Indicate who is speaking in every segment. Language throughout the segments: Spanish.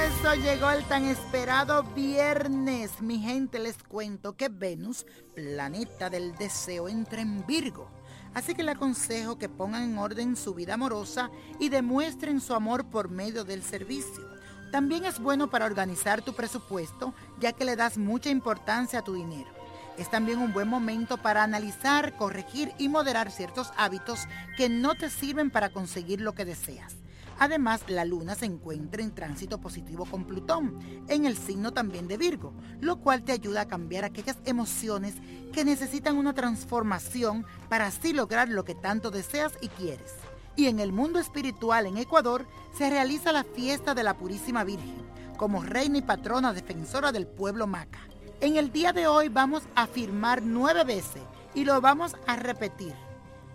Speaker 1: llegado, llegó el tan esperado viernes. Mi gente, les cuento que Venus, planeta del deseo, entra en Virgo. Así que le aconsejo que pongan en orden su vida amorosa y demuestren su amor por medio del servicio. También es bueno para organizar tu presupuesto, ya que le das mucha importancia a tu dinero. Es también un buen momento para analizar, corregir y moderar ciertos hábitos que no te sirven para conseguir lo que deseas. Además, la luna se encuentra en tránsito positivo con Plutón, en el signo también de Virgo, lo cual te ayuda a cambiar aquellas emociones que necesitan una transformación para así lograr lo que tanto deseas y quieres. Y en el mundo espiritual en Ecuador se realiza la fiesta de la Purísima Virgen, como reina y patrona defensora del pueblo maca. En el día de hoy vamos a afirmar nueve veces y lo vamos a repetir.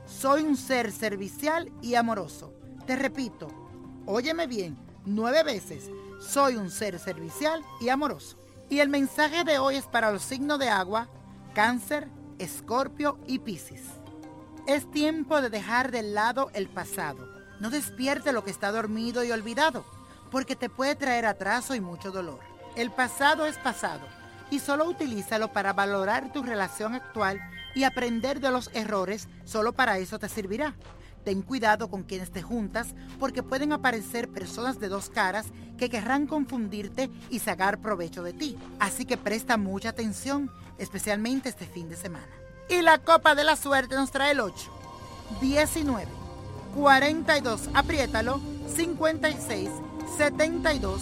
Speaker 1: Soy un ser servicial y amoroso. Te repito, Óyeme bien, nueve veces. Soy un ser servicial y amoroso. Y el mensaje de hoy es para los signos de agua, cáncer, escorpio y piscis. Es tiempo de dejar de lado el pasado. No despierte lo que está dormido y olvidado, porque te puede traer atraso y mucho dolor. El pasado es pasado y solo utilízalo para valorar tu relación actual y aprender de los errores, solo para eso te servirá. Ten cuidado con quienes te juntas porque pueden aparecer personas de dos caras que querrán confundirte y sacar provecho de ti. Así que presta mucha atención, especialmente este fin de semana. Y la copa de la suerte nos trae el 8, 19, 42, apriétalo, 56, 72,